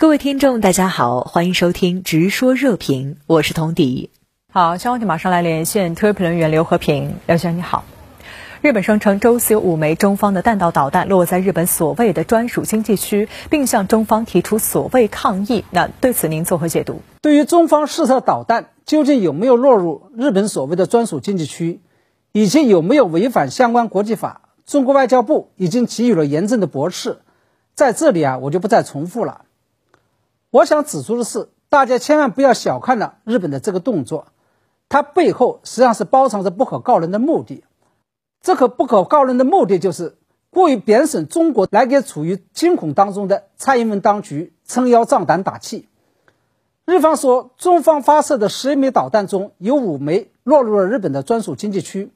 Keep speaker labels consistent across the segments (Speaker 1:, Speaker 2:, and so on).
Speaker 1: 各位听众，大家好，欢迎收听《直说热评》，我是童迪。
Speaker 2: 好，消息马上来连线特约评论员刘和平，刘先生你好。日本声称周四有五枚中方的弹道导弹落在日本所谓的专属经济区，并向中方提出所谓抗议。那对此您作何解读？
Speaker 3: 对于中方试射导弹究竟有没有落入日本所谓的专属经济区，以及有没有违反相关国际法，中国外交部已经给予了严正的驳斥。在这里啊，我就不再重复了。我想指出的是，大家千万不要小看了日本的这个动作，它背后实际上是包藏着不可告人的目的。这个不可告人的目的就是过于贬损中国，来给处于惊恐当中的蔡英文当局撑腰壮胆打气。日方说，中方发射的十枚导弹中有五枚落入了日本的专属经济区，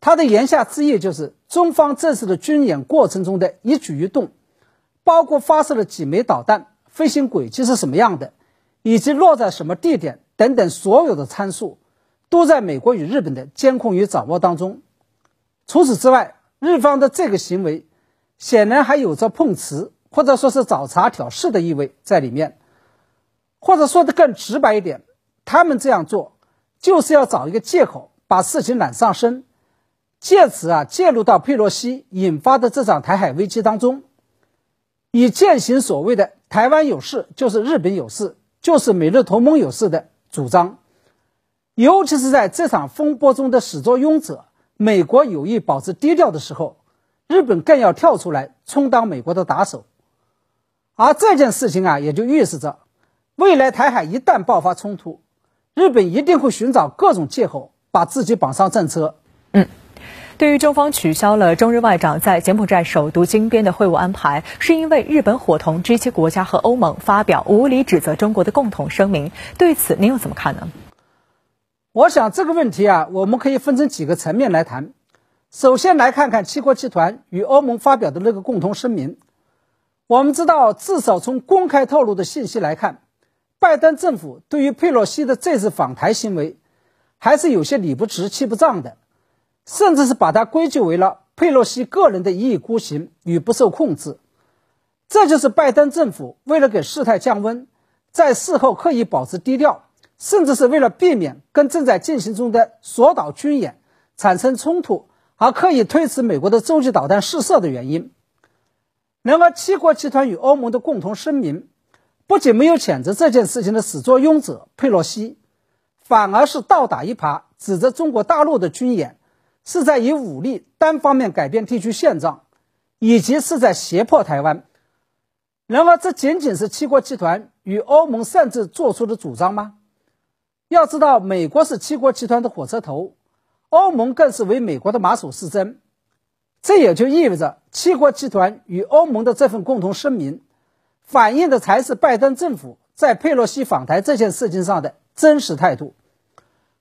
Speaker 3: 它的言下之意就是中方这次的军演过程中的一举一动，包括发射了几枚导弹。飞行轨迹是什么样的，以及落在什么地点等等，所有的参数都在美国与日本的监控与掌握当中。除此之外，日方的这个行为显然还有着碰瓷或者说是找茬挑事的意味在里面，或者说的更直白一点，他们这样做就是要找一个借口把事情揽上身，借此啊介入到佩洛西引发的这场台海危机当中。以践行所谓的“台湾有事就是日本有事，就是美日同盟有事”的主张，尤其是在这场风波中的始作俑者美国有意保持低调的时候，日本更要跳出来充当美国的打手。而这件事情啊，也就预示着未来台海一旦爆发冲突，日本一定会寻找各种借口把自己绑上战车。
Speaker 2: 嗯。对于中方取消了中日外长在柬埔寨首都金边的会晤安排，是因为日本伙同 G7 国家和欧盟发表无理指责中国的共同声明。对此，您又怎么看呢？
Speaker 3: 我想这个问题啊，我们可以分成几个层面来谈。首先来看看七国集团与欧盟发表的那个共同声明。我们知道，至少从公开透露的信息来看，拜登政府对于佩洛西的这次访台行为，还是有些理不直气不胀的。甚至是把它归咎为了佩洛西个人的一意孤行与不受控制，这就是拜登政府为了给事态降温，在事后刻意保持低调，甚至是为了避免跟正在进行中的索岛军演产生冲突，而刻意推迟美国的洲际导弹试射的原因。然而，七国集团与欧盟的共同声明不仅没有谴责这件事情的始作俑者佩洛西，反而是倒打一耙，指责中国大陆的军演。是在以武力单方面改变地区现状，以及是在胁迫台湾。然而，这仅仅是七国集团与欧盟擅自做出的主张吗？要知道，美国是七国集团的火车头，欧盟更是为美国的马首是瞻。这也就意味着，七国集团与欧盟的这份共同声明，反映的才是拜登政府在佩洛西访台这件事情上的真实态度，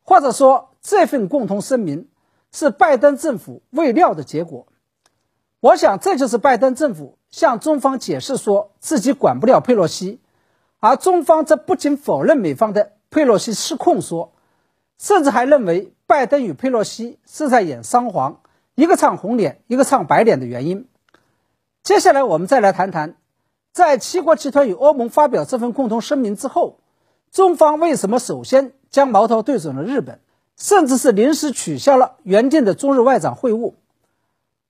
Speaker 3: 或者说，这份共同声明。是拜登政府未料的结果，我想这就是拜登政府向中方解释说自己管不了佩洛西，而中方则不仅否认美方的佩洛西失控说，甚至还认为拜登与佩洛西是在演双簧，一个唱红脸，一个唱白脸的原因。接下来我们再来谈谈，在七国集团与欧盟发表这份共同声明之后，中方为什么首先将矛头对准了日本？甚至是临时取消了原定的中日外长会晤，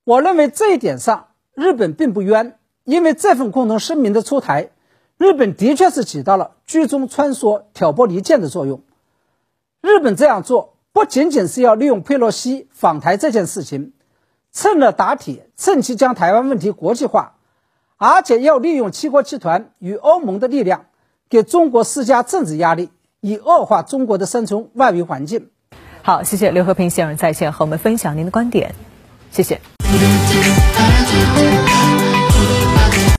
Speaker 3: 我认为这一点上日本并不冤，因为这份共同声明的出台，日本的确是起到了居中穿梭、挑拨离间的作用。日本这样做不仅仅是要利用佩洛西访台这件事情，趁热打铁，趁机将台湾问题国际化，而且要利用七国集团与欧盟的力量，给中国施加政治压力，以恶化中国的生存外围环境。
Speaker 2: 好，谢谢刘和平先生在线和我们分享您的观点，谢谢。